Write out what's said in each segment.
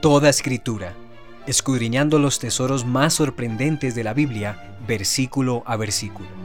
Toda escritura, escudriñando los tesoros más sorprendentes de la Biblia, versículo a versículo.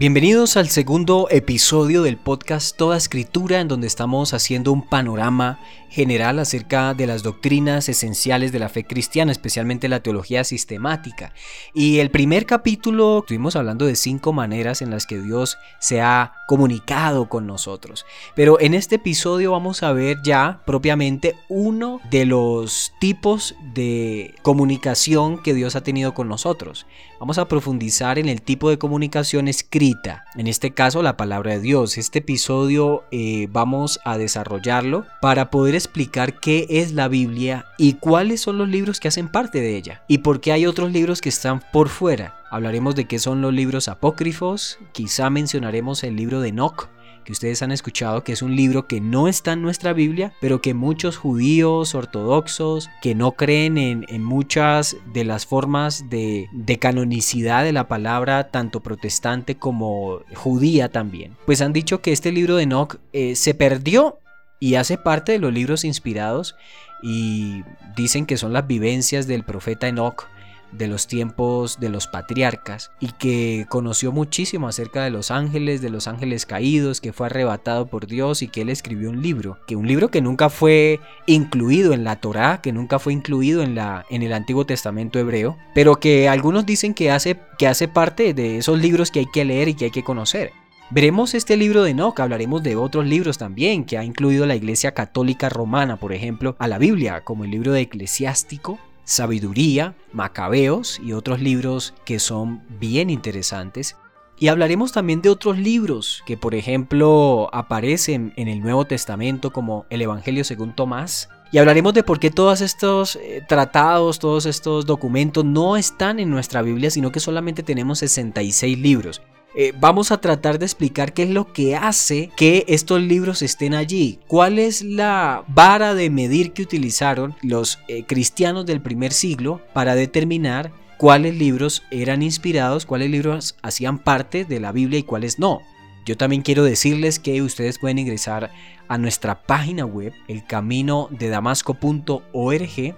Bienvenidos al segundo episodio del podcast Toda Escritura, en donde estamos haciendo un panorama general acerca de las doctrinas esenciales de la fe cristiana, especialmente la teología sistemática. Y el primer capítulo estuvimos hablando de cinco maneras en las que Dios se ha comunicado con nosotros. Pero en este episodio vamos a ver ya propiamente uno de los tipos de comunicación que Dios ha tenido con nosotros. Vamos a profundizar en el tipo de comunicación escrita, en este caso la palabra de Dios. Este episodio eh, vamos a desarrollarlo para poder explicar qué es la Biblia y cuáles son los libros que hacen parte de ella y por qué hay otros libros que están por fuera. Hablaremos de qué son los libros apócrifos, quizá mencionaremos el libro de Enoch, que ustedes han escuchado que es un libro que no está en nuestra Biblia, pero que muchos judíos ortodoxos que no creen en, muchas de las formas de, canonicidad de la palabra, tanto protestante como judía también, pues han dicho que este libro de Enoch eh, se perdió y hace parte de los libros inspirados y dicen que son las vivencias del profeta Enoch de los tiempos de los patriarcas y que conoció muchísimo acerca de los ángeles, de los ángeles caídos, que fue arrebatado por Dios y que él escribió un libro, que un libro que nunca fue incluido en la Torá, que nunca fue incluido en la en el Antiguo Testamento hebreo, pero que algunos dicen que hace que hace parte de esos libros que hay que leer y que hay que conocer. Veremos este libro de Enoch, hablaremos de otros libros también que ha incluido la Iglesia Católica Romana, por ejemplo, a la Biblia, como el libro de Eclesiástico, Sabiduría, Macabeos y otros libros que son bien interesantes. Y hablaremos también de otros libros que, por ejemplo, aparecen en el Nuevo Testamento como el Evangelio según Tomás. Y hablaremos de por qué todos estos eh, tratados, todos estos documentos no están en nuestra Biblia, sino que solamente tenemos 66 libros. Eh, vamos a tratar de explicar qué es lo que hace que estos libros estén allí. ¿Cuál es la vara de medir que utilizaron los eh, cristianos del primer siglo para determinar cuáles libros eran inspirados, cuáles libros hacían parte de la Biblia y cuáles no? Yo también quiero decirles que ustedes pueden ingresar a nuestra página web, elcaminodedamasco.org,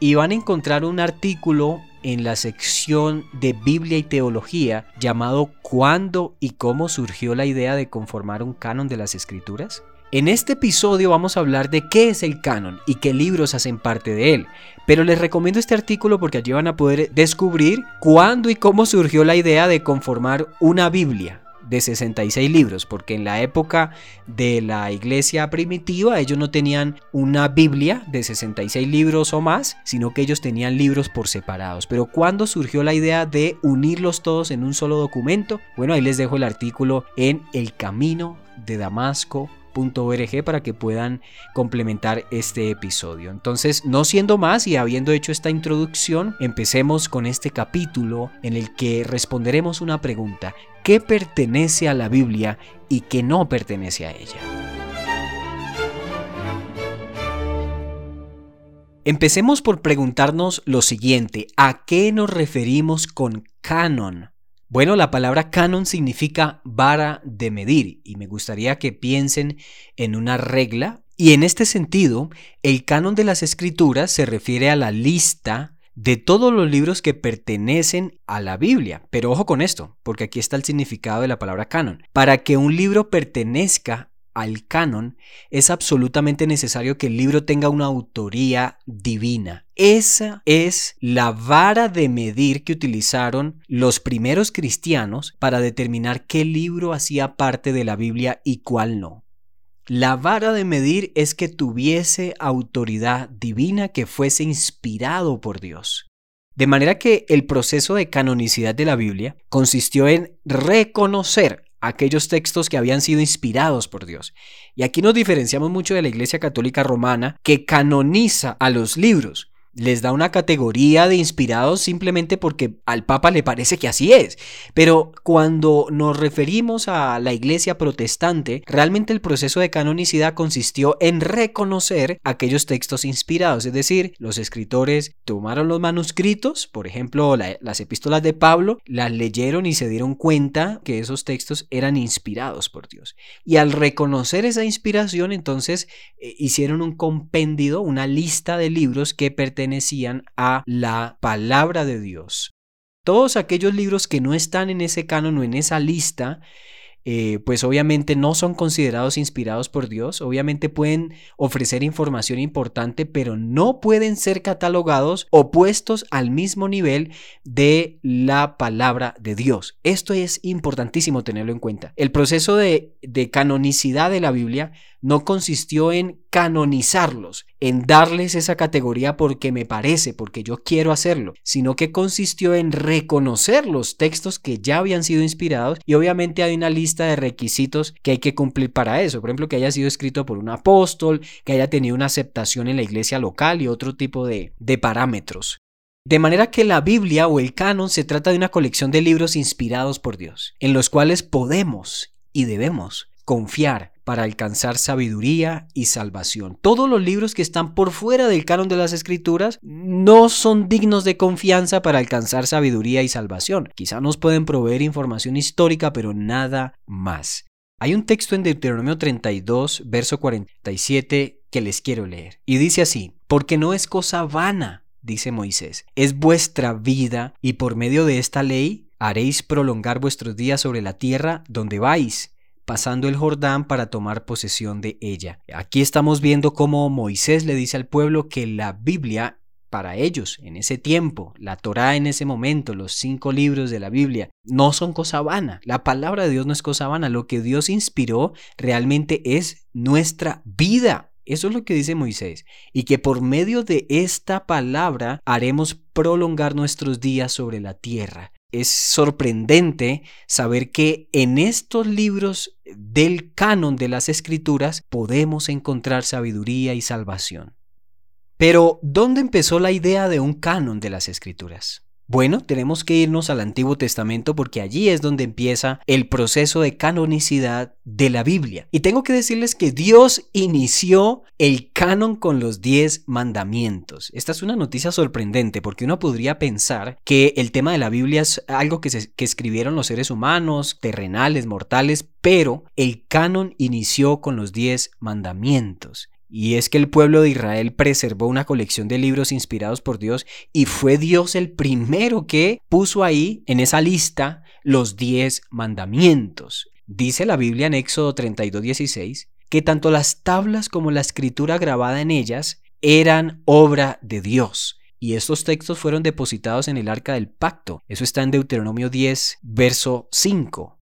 y van a encontrar un artículo en la sección de Biblia y Teología llamado ¿Cuándo y cómo surgió la idea de conformar un canon de las escrituras? En este episodio vamos a hablar de qué es el canon y qué libros hacen parte de él, pero les recomiendo este artículo porque allí van a poder descubrir cuándo y cómo surgió la idea de conformar una Biblia, de 66 libros, porque en la época de la iglesia primitiva ellos no tenían una Biblia de 66 libros o más, sino que ellos tenían libros por separados. Pero cuando surgió la idea de unirlos todos en un solo documento, bueno, ahí les dejo el artículo en El Camino de Damasco para que puedan complementar este episodio. Entonces, no siendo más y habiendo hecho esta introducción, empecemos con este capítulo en el que responderemos una pregunta. ¿Qué pertenece a la Biblia y qué no pertenece a ella? Empecemos por preguntarnos lo siguiente, ¿a qué nos referimos con canon? Bueno, la palabra canon significa vara de medir y me gustaría que piensen en una regla y en este sentido, el canon de las escrituras se refiere a la lista de todos los libros que pertenecen a la Biblia. Pero ojo con esto, porque aquí está el significado de la palabra canon. Para que un libro pertenezca al canon, es absolutamente necesario que el libro tenga una autoría divina. Esa es la vara de medir que utilizaron los primeros cristianos para determinar qué libro hacía parte de la Biblia y cuál no. La vara de medir es que tuviese autoridad divina, que fuese inspirado por Dios. De manera que el proceso de canonicidad de la Biblia consistió en reconocer aquellos textos que habían sido inspirados por Dios. Y aquí nos diferenciamos mucho de la Iglesia Católica Romana, que canoniza a los libros. Les da una categoría de inspirados simplemente porque al Papa le parece que así es. Pero cuando nos referimos a la iglesia protestante, realmente el proceso de canonicidad consistió en reconocer aquellos textos inspirados, es decir, los escritores tomaron los manuscritos, por ejemplo, las epístolas de Pablo, las leyeron y se dieron cuenta que esos textos eran inspirados por Dios. Y al reconocer esa inspiración, entonces eh, hicieron un compendio, una lista de libros que pertenecen pertenecían a la palabra de Dios. Todos aquellos libros que no están en ese canon o en esa lista eh, pues obviamente no son considerados inspirados por Dios, obviamente pueden ofrecer información importante, pero no pueden ser catalogados o puestos al mismo nivel de la palabra de Dios. Esto es importantísimo tenerlo en cuenta. El proceso de, de canonicidad de la Biblia no consistió en canonizarlos, en darles esa categoría porque me parece, porque yo quiero hacerlo, sino que consistió en reconocer los textos que ya habían sido inspirados y obviamente hay una lista de requisitos que hay que cumplir para eso. Por ejemplo, que haya sido escrito por un apóstol, que haya tenido una aceptación en la iglesia local y otro tipo de, de parámetros. De manera que la Biblia o el canon se trata de una colección de libros inspirados por Dios, en los cuales podemos y debemos confiar para alcanzar sabiduría y salvación. Todos los libros que están por fuera del canon de las escrituras no son dignos de confianza para alcanzar sabiduría y salvación. Quizá nos pueden proveer información histórica, pero nada más. Hay un texto en Deuteronomio 32, verso 47, que les quiero leer. Y dice así, porque no es cosa vana, dice Moisés, es vuestra vida y por medio de esta ley haréis prolongar vuestros días sobre la tierra donde vais pasando el Jordán para tomar posesión de ella. Aquí estamos viendo cómo Moisés le dice al pueblo que la Biblia para ellos en ese tiempo, la Torá en ese momento, los cinco libros de la Biblia, no son cosa vana. La palabra de Dios no es cosa vana. Lo que Dios inspiró realmente es nuestra vida. Eso es lo que dice Moisés. Y que por medio de esta palabra haremos prolongar nuestros días sobre la tierra es sorprendente saber que en estos libros del canon de las escrituras podemos encontrar sabiduría y salvación. Pero, ¿dónde empezó la idea de un canon de las escrituras? Bueno, tenemos que irnos al Antiguo Testamento porque allí es donde empieza el proceso de canonicidad de la Biblia. Y tengo que decirles que Dios inició el canon con los diez mandamientos. Esta es una noticia sorprendente porque uno podría pensar que el tema de la Biblia es algo que, escribieron los seres humanos, terrenales, mortales, pero el canon inició con los diez mandamientos. Y es que el pueblo de Israel preservó una colección de libros inspirados por Dios y fue Dios el primero que puso ahí en esa lista los diez mandamientos. Dice la Biblia en Éxodo 32:16 que tanto las tablas como la escritura grabada en ellas eran obra de Dios. Y estos textos fueron depositados en el arca del pacto. Eso está en Deuteronomio 10, verso 5.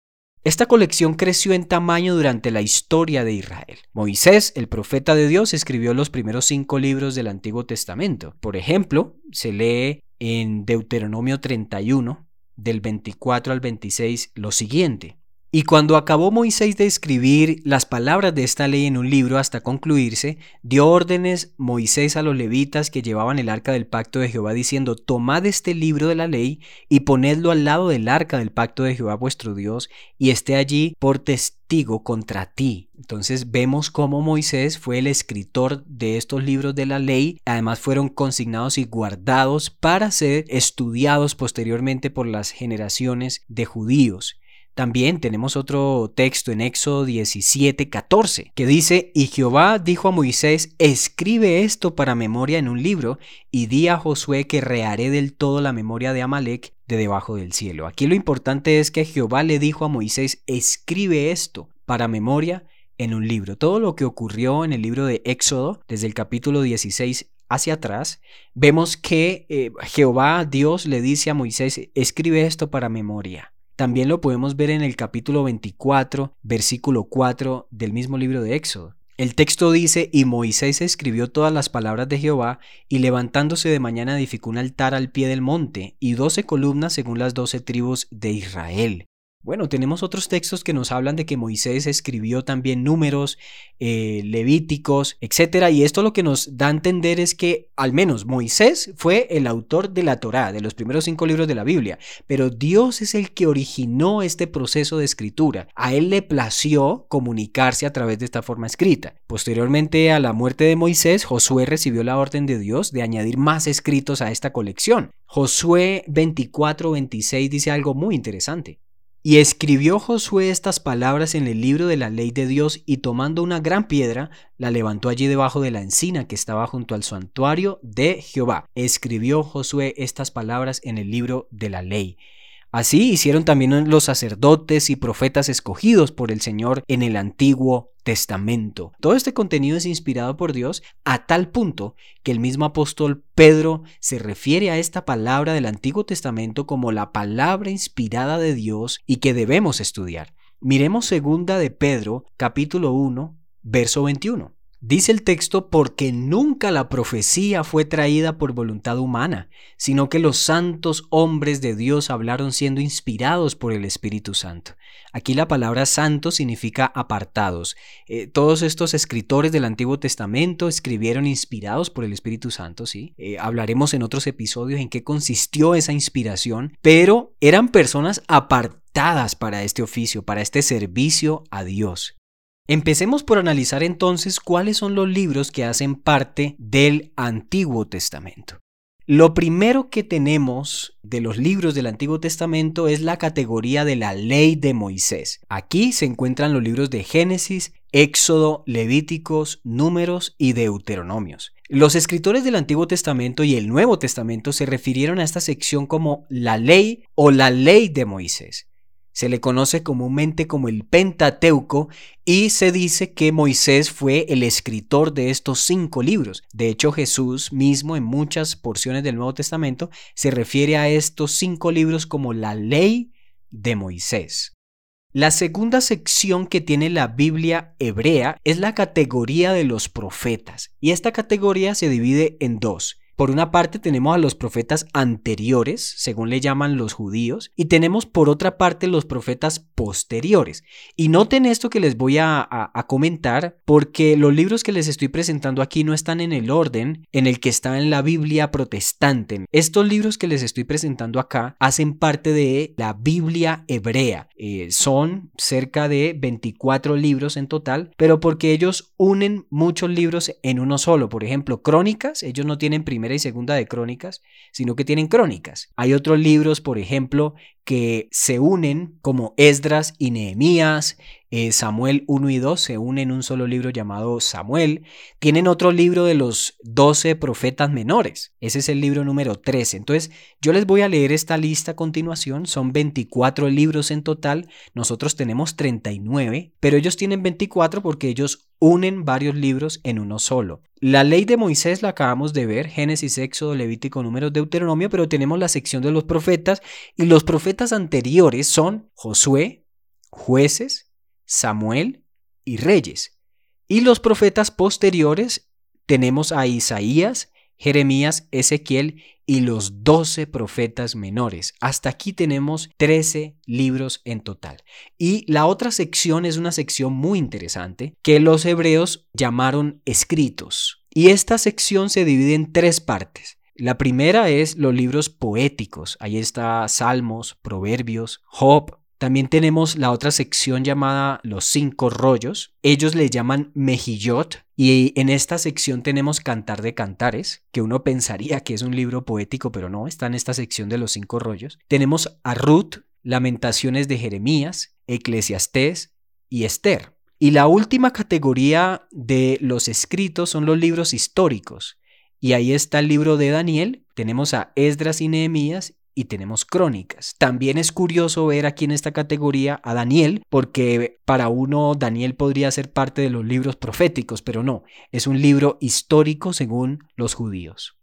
Esta colección creció en tamaño durante la historia de Israel. Moisés, el profeta de Dios, escribió los primeros cinco libros del Antiguo Testamento. Por ejemplo, se lee en Deuteronomio 31, del 24 al 26, lo siguiente. Y cuando acabó Moisés de escribir las palabras de esta ley en un libro hasta concluirse, dio órdenes Moisés a los levitas que llevaban el arca del pacto de Jehová diciendo, tomad este libro de la ley y ponedlo al lado del arca del pacto de Jehová vuestro Dios y esté allí por testigo contra ti. Entonces vemos cómo Moisés fue el escritor de estos libros de la ley, además fueron consignados y guardados para ser estudiados posteriormente por las generaciones de judíos. También tenemos otro texto en Éxodo 17, 14, que dice, y Jehová dijo a Moisés, escribe esto para memoria en un libro, y di a Josué que reharé del todo la memoria de Amalek de debajo del cielo. Aquí lo importante es que Jehová le dijo a Moisés, escribe esto para memoria en un libro. Todo lo que ocurrió en el libro de Éxodo, desde el capítulo 16 hacia atrás, vemos que eh, Jehová, Dios, le dice a Moisés, escribe esto para memoria. También lo podemos ver en el capítulo 24, versículo 4 del mismo libro de Éxodo. El texto dice, y Moisés escribió todas las palabras de Jehová, y levantándose de mañana edificó un altar al pie del monte, y doce columnas según las doce tribus de Israel. Bueno, tenemos otros textos que nos hablan de que Moisés escribió también números, eh, levíticos, etc. Y esto lo que nos da a entender es que al menos Moisés fue el autor de la Torá, de los primeros cinco libros de la Biblia, pero Dios es el que originó este proceso de escritura. A él le plació comunicarse a través de esta forma escrita. Posteriormente a la muerte de Moisés, Josué recibió la orden de Dios de añadir más escritos a esta colección. Josué 24-26 dice algo muy interesante. Y escribió Josué estas palabras en el libro de la ley de Dios y tomando una gran piedra, la levantó allí debajo de la encina que estaba junto al santuario de Jehová. Escribió Josué estas palabras en el libro de la ley. Así hicieron también los sacerdotes y profetas escogidos por el Señor en el Antiguo Testamento. Todo este contenido es inspirado por Dios a tal punto que el mismo apóstol Pedro se refiere a esta palabra del Antiguo Testamento como la palabra inspirada de Dios y que debemos estudiar. Miremos segunda de Pedro, capítulo 1, verso 21. Dice el texto porque nunca la profecía fue traída por voluntad humana, sino que los santos hombres de Dios hablaron siendo inspirados por el Espíritu Santo. Aquí la palabra santo significa apartados. Eh, todos estos escritores del Antiguo Testamento escribieron inspirados por el Espíritu Santo, ¿sí? Eh, hablaremos en otros episodios en qué consistió esa inspiración, pero eran personas apartadas para este oficio, para este servicio a Dios. Empecemos por analizar entonces cuáles son los libros que hacen parte del Antiguo Testamento. Lo primero que tenemos de los libros del Antiguo Testamento es la categoría de la ley de Moisés. Aquí se encuentran los libros de Génesis, Éxodo, Levíticos, Números y Deuteronomios. Los escritores del Antiguo Testamento y el Nuevo Testamento se refirieron a esta sección como la ley o la ley de Moisés. Se le conoce comúnmente como el Pentateuco y se dice que Moisés fue el escritor de estos cinco libros. De hecho, Jesús mismo en muchas porciones del Nuevo Testamento se refiere a estos cinco libros como la ley de Moisés. La segunda sección que tiene la Biblia hebrea es la categoría de los profetas y esta categoría se divide en dos. Por una parte tenemos a los profetas anteriores, según le llaman los judíos, y tenemos por otra parte los profetas posteriores. Y noten esto que les voy a, comentar, porque los libros que les estoy presentando aquí no están en el orden en el que está en la Biblia protestante. Estos libros que les estoy presentando acá hacen parte de la Biblia hebrea. Eh, son cerca de 24 libros en total, pero porque ellos unen muchos libros en uno solo. Por ejemplo, crónicas, ellos no tienen primera y segunda de crónicas, sino que tienen crónicas. Hay otros libros, por ejemplo, que se unen como Esdras y Nehemías, eh, Samuel 1 y 2 se unen en un solo libro llamado Samuel. Tienen otro libro de los 12 profetas menores. Ese es el libro número 13. Entonces, yo les voy a leer esta lista a continuación. Son 24 libros en total. Nosotros tenemos 39, pero ellos tienen 24 porque ellos unen varios libros en uno solo. La ley de Moisés la acabamos de ver, Génesis, Éxodo, Levítico, Números, Deuteronomio, pero tenemos la sección de los profetas y los profetas anteriores son Josué, jueces, Samuel y Reyes. Y los profetas posteriores tenemos a Isaías, Jeremías, Ezequiel y los doce profetas menores. Hasta aquí tenemos 13 libros en total. Y la otra sección es una sección muy interesante que los hebreos llamaron escritos. Y esta sección se divide en tres partes. La primera es los libros poéticos. Ahí está Salmos, Proverbios, Job, también tenemos la otra sección llamada los cinco rollos. Ellos le llaman mejillot y en esta sección tenemos Cantar de Cantares, que uno pensaría que es un libro poético, pero no, está en esta sección de los cinco rollos. Tenemos a Ruth, Lamentaciones de Jeremías, Eclesiastés y Esther. Y la última categoría de los escritos son los libros históricos. Y ahí está el libro de Daniel, tenemos a Esdras y Nehemías y tenemos crónicas. También es curioso ver aquí en esta categoría a Daniel, porque para uno Daniel podría ser parte de los libros proféticos, pero no, es un libro histórico según los judíos.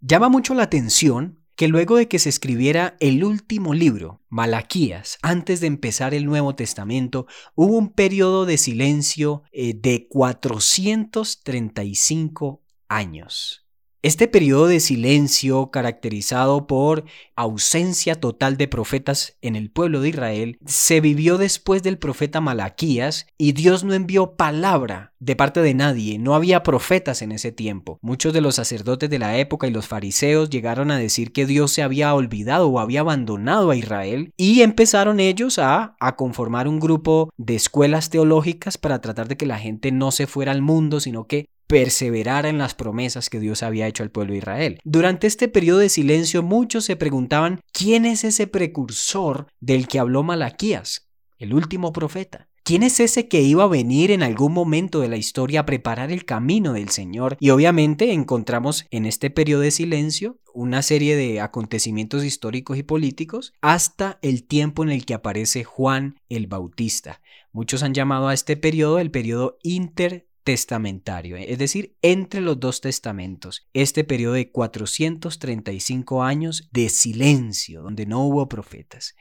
Llama mucho la atención que luego de que se escribiera el último libro, Malaquías, antes de empezar el Nuevo Testamento, hubo un periodo de silencio eh, de 435 años. Este periodo de silencio, caracterizado por ausencia total de profetas en el pueblo de Israel, se vivió después del profeta Malaquías y Dios no envió palabra de parte de nadie, no había profetas en ese tiempo. Muchos de los sacerdotes de la época y los fariseos llegaron a decir que Dios se había olvidado o había abandonado a Israel y empezaron ellos a, a conformar un grupo de escuelas teológicas para tratar de que la gente no se fuera al mundo, sino que perseverara en las promesas que Dios había hecho al pueblo de Israel. Durante este periodo de silencio muchos se preguntaban quién es ese precursor del que habló Malaquías, el último profeta. ¿Quién es ese que iba a venir en algún momento de la historia a preparar el camino del Señor? Y obviamente encontramos en este periodo de silencio una serie de acontecimientos históricos y políticos hasta el tiempo en el que aparece Juan el Bautista. Muchos han llamado a este periodo el periodo inter testamentario, es decir, entre los dos testamentos, este periodo de 435 años de silencio, donde no hubo profetas.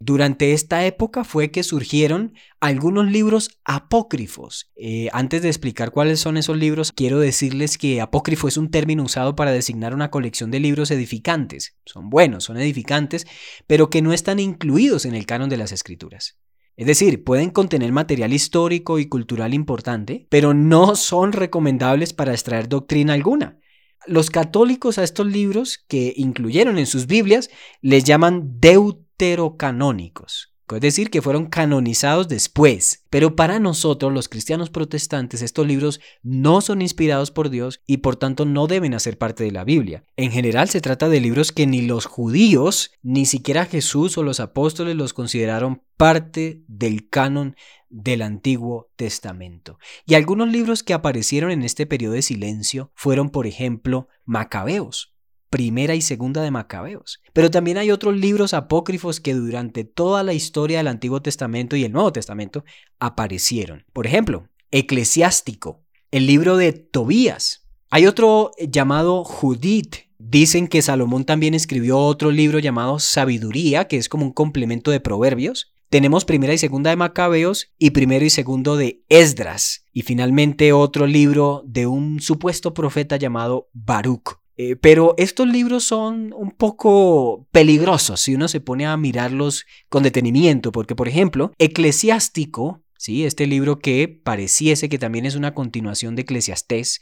Durante esta época fue que surgieron algunos libros apócrifos. Eh, antes de explicar cuáles son esos libros, quiero decirles que apócrifo es un término usado para designar una colección de libros edificantes. Son buenos, son edificantes, pero que no están incluidos en el canon de las escrituras. Es decir, pueden contener material histórico y cultural importante, pero no son recomendables para extraer doctrina alguna. Los católicos a estos libros que incluyeron en sus Biblias les llaman deuterocanónicos es decir, que fueron canonizados después. Pero para nosotros, los cristianos protestantes, estos libros no son inspirados por Dios y por tanto no deben hacer parte de la Biblia. En general se trata de libros que ni los judíos, ni siquiera Jesús o los apóstoles los consideraron parte del canon del Antiguo Testamento. Y algunos libros que aparecieron en este periodo de silencio fueron, por ejemplo, Macabeos primera y segunda de Macabeos. Pero también hay otros libros apócrifos que durante toda la historia del Antiguo Testamento y el Nuevo Testamento aparecieron. Por ejemplo, Eclesiástico, el libro de Tobías. Hay otro llamado Judith. Dicen que Salomón también escribió otro libro llamado Sabiduría, que es como un complemento de Proverbios. Tenemos primera y segunda de Macabeos y primero y segundo de Esdras. Y finalmente otro libro de un supuesto profeta llamado Baruch. Eh, pero estos libros son un poco peligrosos si uno se pone a mirarlos con detenimiento, porque por ejemplo, Eclesiástico, ¿sí? este libro que pareciese que también es una continuación de Eclesiastés,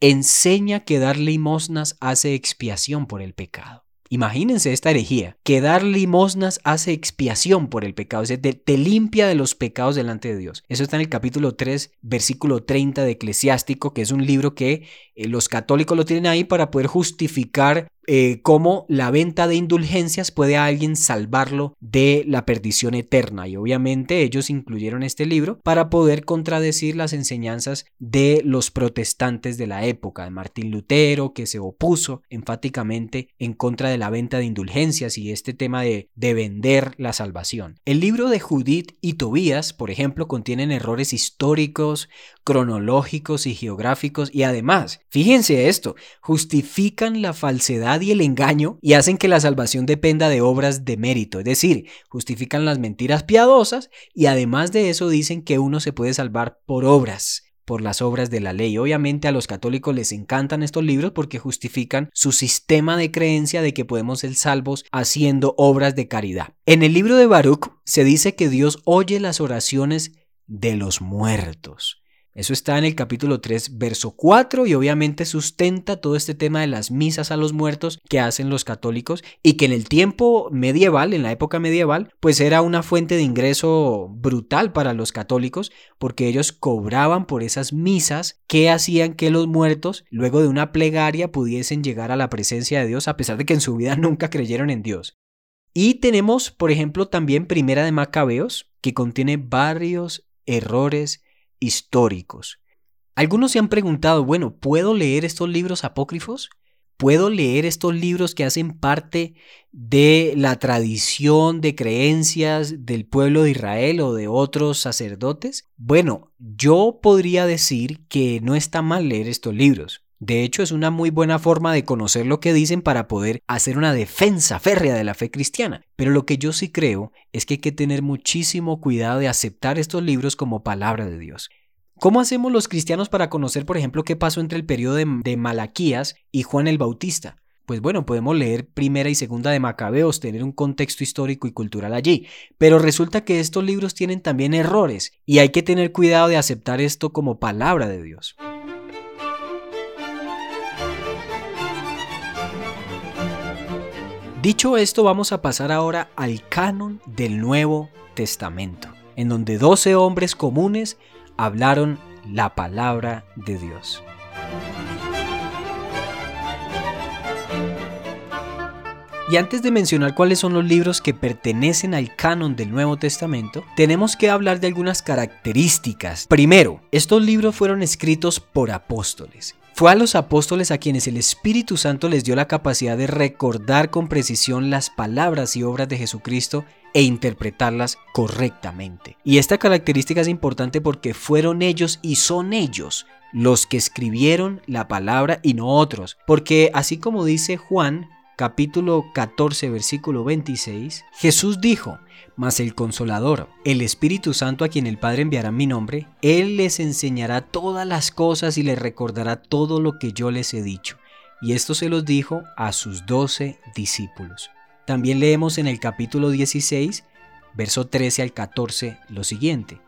enseña que dar limosnas hace expiación por el pecado. Imagínense esta herejía, que dar limosnas hace expiación por el pecado, es decir, te, limpia de los pecados delante de Dios. Eso está en el capítulo 3, versículo 30 de Eclesiástico, que es un libro que eh, los católicos lo tienen ahí para poder justificar eh, cómo la venta de indulgencias puede a alguien salvarlo de la perdición eterna. Y obviamente ellos incluyeron este libro para poder contradecir las enseñanzas de los protestantes de la época, de Martín Lutero, que se opuso enfáticamente en contra de la venta de indulgencias y este tema de, de vender la salvación. El libro de Judith y Tobías, por ejemplo, contienen errores históricos, cronológicos y geográficos y además, fíjense esto, justifican la falsedad y el engaño y hacen que la salvación dependa de obras de mérito, es decir, justifican las mentiras piadosas y además de eso dicen que uno se puede salvar por obras por las obras de la ley. Obviamente a los católicos les encantan estos libros porque justifican su sistema de creencia de que podemos ser salvos haciendo obras de caridad. En el libro de Baruch se dice que Dios oye las oraciones de los muertos. Eso está en el capítulo 3, verso 4 y obviamente sustenta todo este tema de las misas a los muertos que hacen los católicos y que en el tiempo medieval, en la época medieval, pues era una fuente de ingreso brutal para los católicos porque ellos cobraban por esas misas que hacían que los muertos, luego de una plegaria, pudiesen llegar a la presencia de Dios a pesar de que en su vida nunca creyeron en Dios. Y tenemos, por ejemplo, también Primera de Macabeos, que contiene varios errores históricos. Algunos se han preguntado, bueno, ¿puedo leer estos libros apócrifos? ¿Puedo leer estos libros que hacen parte de la tradición de creencias del pueblo de Israel o de otros sacerdotes? Bueno, yo podría decir que no está mal leer estos libros. De hecho, es una muy buena forma de conocer lo que dicen para poder hacer una defensa férrea de la fe cristiana. Pero lo que yo sí creo es que hay que tener muchísimo cuidado de aceptar estos libros como palabra de Dios. ¿Cómo hacemos los cristianos para conocer, por ejemplo, qué pasó entre el periodo de, de Malaquías y Juan el Bautista? pues bueno, podemos leer primera y segunda de Macabeos, tener un contexto histórico y cultural allí. Pero resulta que estos libros tienen también errores y hay que tener cuidado de aceptar esto como palabra de Dios. Dicho esto, vamos a pasar ahora al canon del Nuevo Testamento, en donde 12 hombres comunes hablaron la palabra de Dios. Y antes de mencionar cuáles son los libros que pertenecen al canon del Nuevo Testamento, tenemos que hablar de algunas características. Primero, estos libros fueron escritos por apóstoles. Fue a los apóstoles a quienes el Espíritu Santo les dio la capacidad de recordar con precisión las palabras y obras de Jesucristo e interpretarlas correctamente. Y esta característica es importante porque fueron ellos y son ellos los que escribieron la palabra y no otros. Porque así como dice Juan, capítulo 14, versículo 26, Jesús dijo, mas el consolador, el Espíritu Santo a quien el Padre enviará en mi nombre, Él les enseñará todas las cosas y les recordará todo lo que yo les he dicho. Y esto se los dijo a sus doce discípulos. También leemos en el capítulo 16, verso 13 al 14, lo siguiente.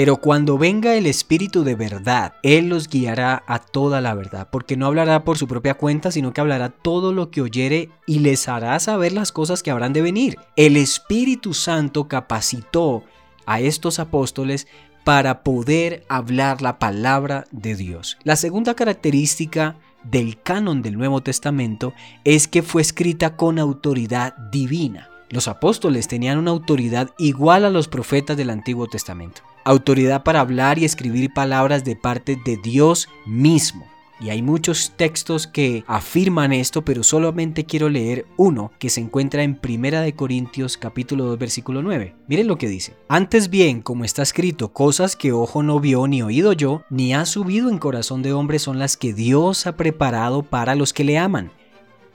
Pero cuando venga el Espíritu de verdad, Él los guiará a toda la verdad, porque no hablará por su propia cuenta, sino que hablará todo lo que oyere y les hará saber las cosas que habrán de venir. El Espíritu Santo capacitó a estos apóstoles para poder hablar la palabra de Dios. La segunda característica del canon del Nuevo Testamento es que fue escrita con autoridad divina. Los apóstoles tenían una autoridad igual a los profetas del Antiguo Testamento autoridad para hablar y escribir palabras de parte de Dios mismo. Y hay muchos textos que afirman esto, pero solamente quiero leer uno que se encuentra en Primera de Corintios capítulo 2 versículo 9. Miren lo que dice. Antes bien, como está escrito, cosas que ojo no vio ni oído yo, ni ha subido en corazón de hombre son las que Dios ha preparado para los que le aman.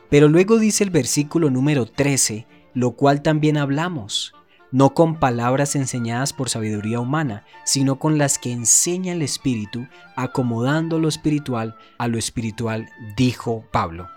Pero luego dice el versículo número 13, lo cual también hablamos no con palabras enseñadas por sabiduría humana, sino con las que enseña el Espíritu, acomodando lo espiritual a lo espiritual, dijo Pablo.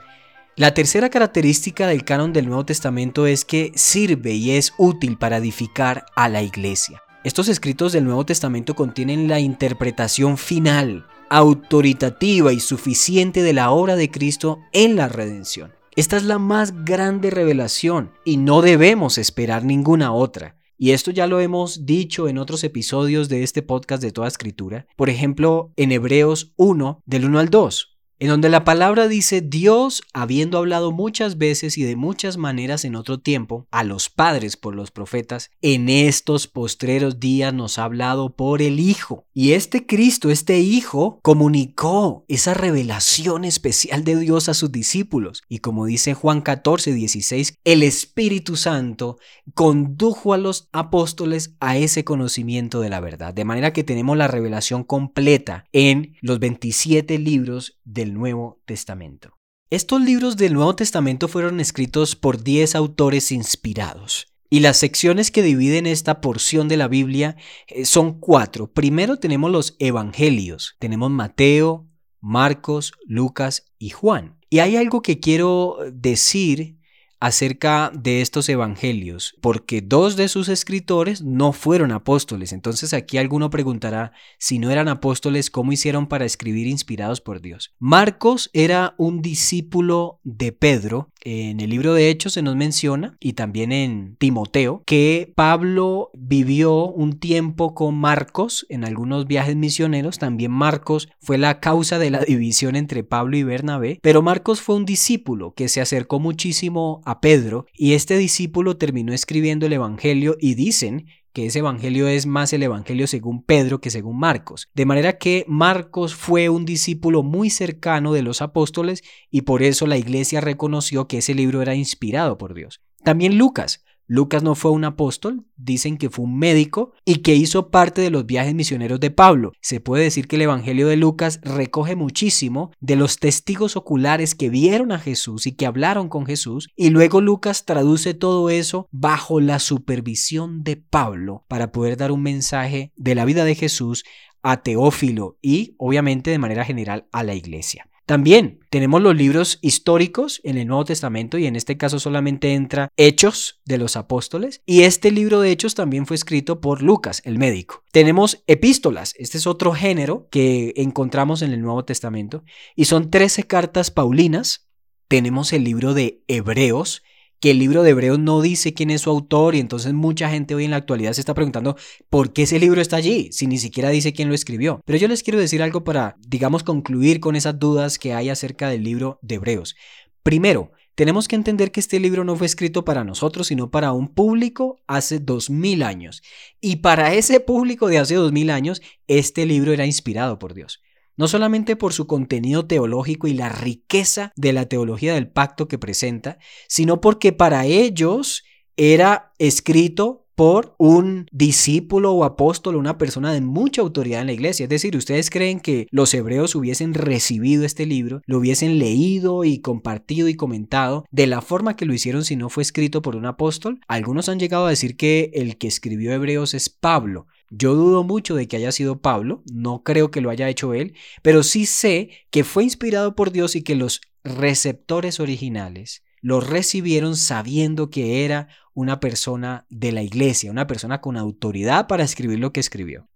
La tercera característica del canon del Nuevo Testamento es que sirve y es útil para edificar a la iglesia. Estos escritos del Nuevo Testamento contienen la interpretación final, autoritativa y suficiente de la obra de Cristo en la redención. Esta es la más grande revelación y no debemos esperar ninguna otra. Y esto ya lo hemos dicho en otros episodios de este podcast de toda escritura. Por ejemplo, en Hebreos 1, del 1 al 2 en donde la palabra dice Dios, habiendo hablado muchas veces y de muchas maneras en otro tiempo, a los padres por los profetas, en estos postreros días nos ha hablado por el Hijo. Y este Cristo, este Hijo, comunicó esa revelación especial de Dios a sus discípulos. Y como dice Juan 14, 16, el Espíritu Santo condujo a los apóstoles a ese conocimiento de la verdad. De manera que tenemos la revelación completa en los 27 libros Nuevo Testamento. Estos libros del Nuevo Testamento fueron escritos por 10 autores inspirados. Y las secciones que dividen esta porción de la Biblia eh, son cuatro. Primero tenemos los Evangelios. Tenemos Mateo, Marcos, Lucas y Juan. Y hay algo que quiero decir acerca de estos evangelios, porque dos de sus escritores no fueron apóstoles. Entonces aquí alguno preguntará, si no eran apóstoles, ¿cómo hicieron para escribir inspirados por Dios? Marcos era un discípulo de Pedro. En el libro de Hechos se nos menciona, y también en Timoteo, que Pablo vivió un tiempo con Marcos en algunos viajes misioneros. También Marcos fue la causa de la división entre Pablo y Bernabé, pero Marcos fue un discípulo que se acercó muchísimo a Pedro y este discípulo terminó escribiendo el Evangelio y dicen que ese evangelio es más el evangelio según Pedro que según Marcos. De manera que Marcos fue un discípulo muy cercano de los apóstoles y por eso la iglesia reconoció que ese libro era inspirado por Dios. También Lucas. Lucas no fue un apóstol, dicen que fue un médico y que hizo parte de los viajes misioneros de Pablo. Se puede decir que el Evangelio de Lucas recoge muchísimo de los testigos oculares que vieron a Jesús y que hablaron con Jesús y luego Lucas traduce todo eso bajo la supervisión de Pablo para poder dar un mensaje de la vida de Jesús a Teófilo y obviamente de manera general a la iglesia. También tenemos los libros históricos en el Nuevo Testamento y en este caso solamente entra Hechos de los Apóstoles y este libro de Hechos también fue escrito por Lucas, el médico. Tenemos epístolas, este es otro género que encontramos en el Nuevo Testamento y son 13 cartas paulinas. Tenemos el libro de Hebreos, que el libro de Hebreos no dice quién es su autor y entonces mucha gente hoy en la actualidad se está preguntando por qué ese libro está allí si ni siquiera dice quién lo escribió. Pero yo les quiero decir algo para, digamos, concluir con esas dudas que hay acerca del libro de Hebreos. Primero, tenemos que entender que este libro no fue escrito para nosotros, sino para un público hace dos mil años. Y para ese público de hace dos mil años, este libro era inspirado por Dios no solamente por su contenido teológico y la riqueza de la teología del pacto que presenta, sino porque para ellos era escrito por un discípulo o apóstol, una persona de mucha autoridad en la iglesia. Es decir, ¿ustedes creen que los hebreos hubiesen recibido este libro, lo hubiesen leído y compartido y comentado de la forma que lo hicieron si no fue escrito por un apóstol? Algunos han llegado a decir que el que escribió Hebreos es Pablo, yo dudo mucho de que haya sido Pablo, no creo que lo haya hecho él, pero sí sé que fue inspirado por Dios y que los receptores originales lo recibieron sabiendo que era una persona de la iglesia, una persona con autoridad para escribir lo que escribió.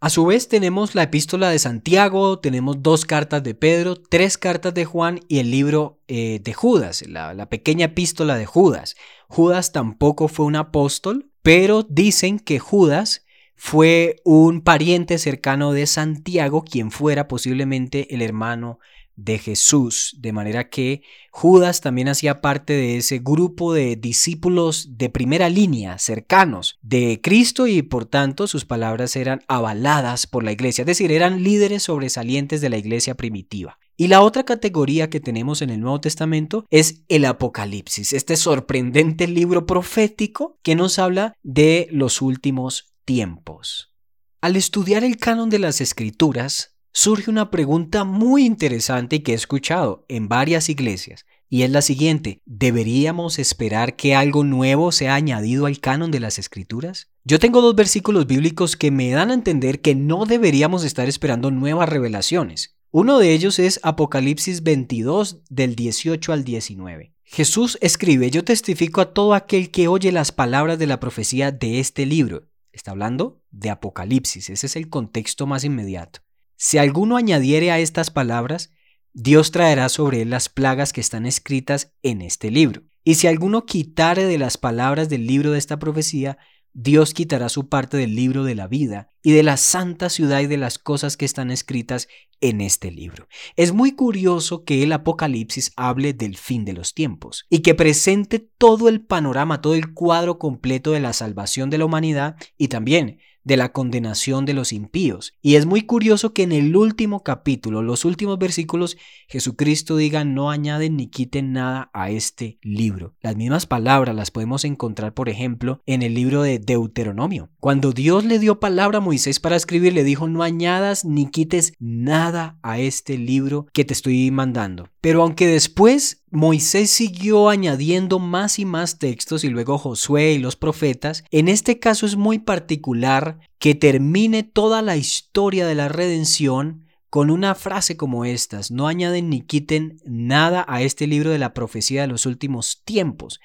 A su vez tenemos la epístola de Santiago, tenemos dos cartas de Pedro, tres cartas de Juan y el libro eh, de Judas, la, la pequeña epístola de Judas. Judas tampoco fue un apóstol, pero dicen que Judas fue un pariente cercano de Santiago, quien fuera posiblemente el hermano de Jesús, de manera que Judas también hacía parte de ese grupo de discípulos de primera línea, cercanos de Cristo y por tanto sus palabras eran avaladas por la iglesia, es decir, eran líderes sobresalientes de la iglesia primitiva. Y la otra categoría que tenemos en el Nuevo Testamento es el Apocalipsis, este sorprendente libro profético que nos habla de los últimos tiempos. Al estudiar el canon de las escrituras, surge una pregunta muy interesante que he escuchado en varias iglesias, y es la siguiente, ¿deberíamos esperar que algo nuevo sea añadido al canon de las escrituras? Yo tengo dos versículos bíblicos que me dan a entender que no deberíamos estar esperando nuevas revelaciones. Uno de ellos es Apocalipsis 22 del 18 al 19. Jesús escribe, yo testifico a todo aquel que oye las palabras de la profecía de este libro Está hablando de Apocalipsis, ese es el contexto más inmediato. Si alguno añadiere a estas palabras, Dios traerá sobre él las plagas que están escritas en este libro. Y si alguno quitare de las palabras del libro de esta profecía, Dios quitará su parte del libro de la vida y de la santa ciudad y de las cosas que están escritas en este libro. Es muy curioso que el Apocalipsis hable del fin de los tiempos y que presente todo el panorama, todo el cuadro completo de la salvación de la humanidad y también de la condenación de los impíos. Y es muy curioso que en el último capítulo, los últimos versículos, Jesucristo diga no añaden ni quiten nada a este libro. Las mismas palabras las podemos encontrar, por ejemplo, en el libro de Deuteronomio. Cuando Dios le dio palabra a Moisés para escribir, le dijo no añadas ni quites nada a este libro que te estoy mandando. Pero aunque después Moisés siguió añadiendo más y más textos y luego Josué y los profetas, en este caso es muy particular que termine toda la historia de la redención con una frase como estas, no añaden ni quiten nada a este libro de la profecía de los últimos tiempos.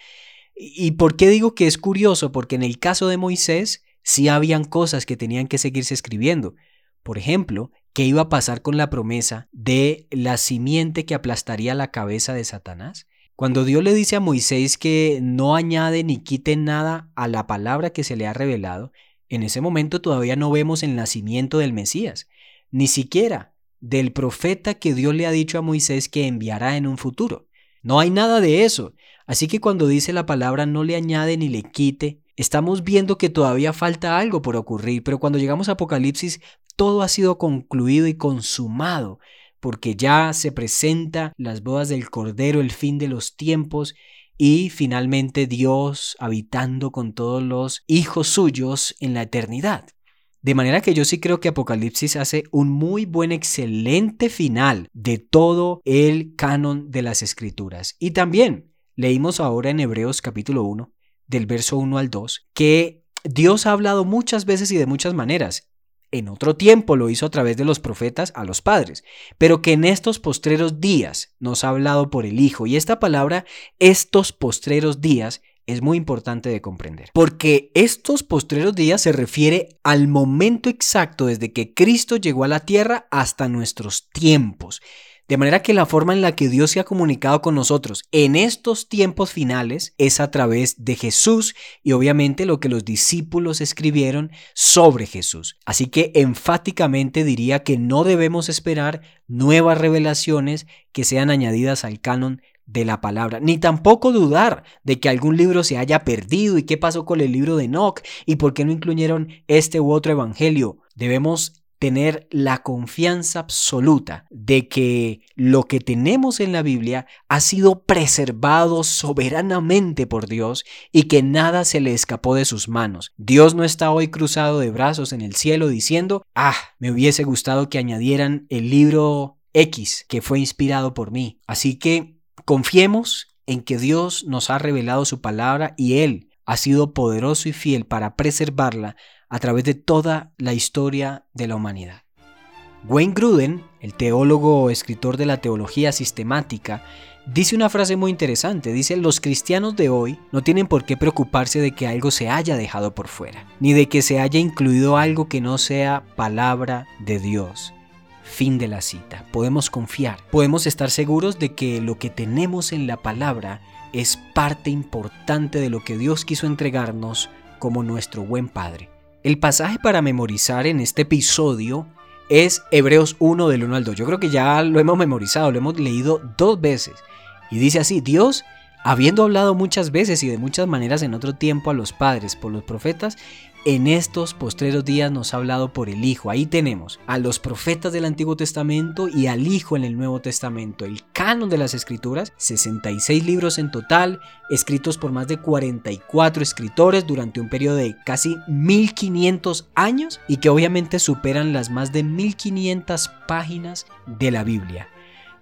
¿Y por qué digo que es curioso? Porque en el caso de Moisés sí habían cosas que tenían que seguirse escribiendo. Por ejemplo, ¿Qué iba a pasar con la promesa de la simiente que aplastaría la cabeza de Satanás? Cuando Dios le dice a Moisés que no añade ni quite nada a la palabra que se le ha revelado, en ese momento todavía no vemos el nacimiento del Mesías, ni siquiera del profeta que Dios le ha dicho a Moisés que enviará en un futuro. No hay nada de eso. Así que cuando dice la palabra no le añade ni le quite, estamos viendo que todavía falta algo por ocurrir, pero cuando llegamos a Apocalipsis todo ha sido concluido y consumado, porque ya se presenta las bodas del Cordero, el fin de los tiempos, y finalmente Dios habitando con todos los hijos suyos en la eternidad. De manera que yo sí creo que Apocalipsis hace un muy buen, excelente final de todo el canon de las escrituras. Y también leímos ahora en Hebreos capítulo 1, del verso 1 al 2, que Dios ha hablado muchas veces y de muchas maneras en otro tiempo lo hizo a través de los profetas a los padres, pero que en estos postreros días nos ha hablado por el Hijo. Y esta palabra, estos postreros días, es muy importante de comprender, porque estos postreros días se refiere al momento exacto desde que Cristo llegó a la tierra hasta nuestros tiempos. De manera que la forma en la que Dios se ha comunicado con nosotros en estos tiempos finales es a través de Jesús y obviamente lo que los discípulos escribieron sobre Jesús. Así que enfáticamente diría que no debemos esperar nuevas revelaciones que sean añadidas al canon de la palabra, ni tampoco dudar de que algún libro se haya perdido y qué pasó con el libro de Enoch y por qué no incluyeron este u otro evangelio. Debemos tener la confianza absoluta de que lo que tenemos en la Biblia ha sido preservado soberanamente por Dios y que nada se le escapó de sus manos. Dios no está hoy cruzado de brazos en el cielo diciendo, ah, me hubiese gustado que añadieran el libro X que fue inspirado por mí. Así que confiemos en que Dios nos ha revelado su palabra y Él ha sido poderoso y fiel para preservarla a través de toda la historia de la humanidad. Wayne Gruden, el teólogo escritor de la teología sistemática, dice una frase muy interesante. Dice, los cristianos de hoy no tienen por qué preocuparse de que algo se haya dejado por fuera, ni de que se haya incluido algo que no sea palabra de Dios. Fin de la cita. Podemos confiar, podemos estar seguros de que lo que tenemos en la palabra es parte importante de lo que Dios quiso entregarnos como nuestro buen Padre. El pasaje para memorizar en este episodio es Hebreos 1 del 1 al 2. Yo creo que ya lo hemos memorizado, lo hemos leído dos veces. Y dice así, Dios, habiendo hablado muchas veces y de muchas maneras en otro tiempo a los padres por los profetas, en estos postreros días nos ha hablado por el Hijo. Ahí tenemos a los profetas del Antiguo Testamento y al Hijo en el Nuevo Testamento. El canon de las Escrituras, 66 libros en total, escritos por más de 44 escritores durante un periodo de casi 1500 años y que obviamente superan las más de 1500 páginas de la Biblia.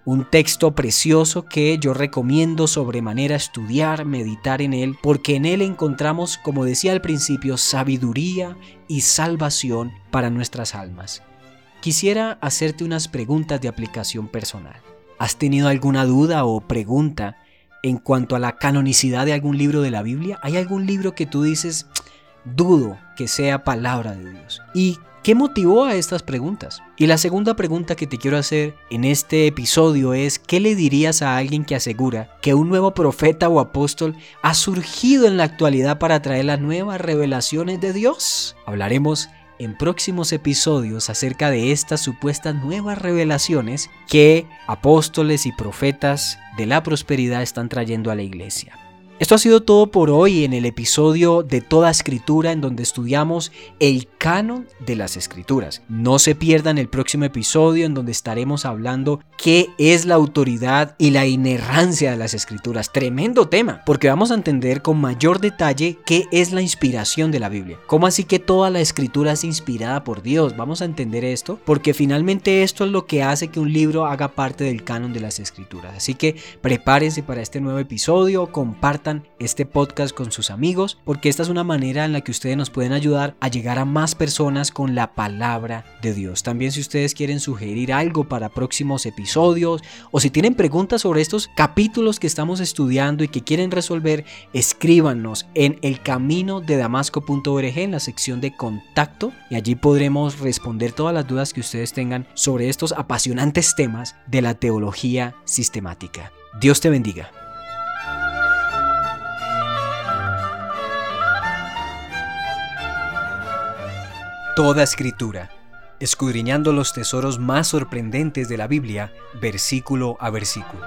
Un texto precioso que yo recomiendo sobremanera estudiar, meditar en él, porque en él encontramos, como decía al principio, sabiduría y salvación para nuestras almas. Quisiera hacerte unas preguntas de aplicación personal. ¿Has tenido alguna duda o pregunta en cuanto a la canonicidad de algún libro de la Biblia? ¿Hay algún libro que tú dices, dudo que sea palabra de Dios? ¿Y ¿Qué motivó a estas preguntas? Y la segunda pregunta que te quiero hacer en este episodio es, ¿qué le dirías a alguien que asegura que un nuevo profeta o apóstol ha surgido en la actualidad para traer las nuevas revelaciones de Dios? Hablaremos en próximos episodios acerca de estas supuestas nuevas revelaciones que apóstoles y profetas de la prosperidad están trayendo a la iglesia. Esto ha sido todo por hoy en el episodio de Toda Escritura en donde estudiamos el canon de las escrituras. No se pierdan el próximo episodio en donde estaremos hablando qué es la autoridad y la inerrancia de las escrituras. Tremendo tema, porque vamos a entender con mayor detalle qué es la inspiración de la Biblia. ¿Cómo así que toda la escritura es inspirada por Dios? Vamos a entender esto, porque finalmente esto es lo que hace que un libro haga parte del canon de las escrituras. Así que prepárense para este nuevo episodio, compartan este podcast con sus amigos, porque esta es una manera en la que ustedes nos pueden ayudar a llegar a más personas con la palabra de Dios. También si ustedes quieren sugerir algo para próximos episodios o si tienen preguntas sobre estos capítulos que estamos estudiando y que quieren resolver, escríbanos en el camino de damasco.org en la sección de contacto y allí podremos responder todas las dudas que ustedes tengan sobre estos apasionantes temas de la teología sistemática. Dios te bendiga. Toda escritura, escudriñando los tesoros más sorprendentes de la Biblia, versículo a versículo.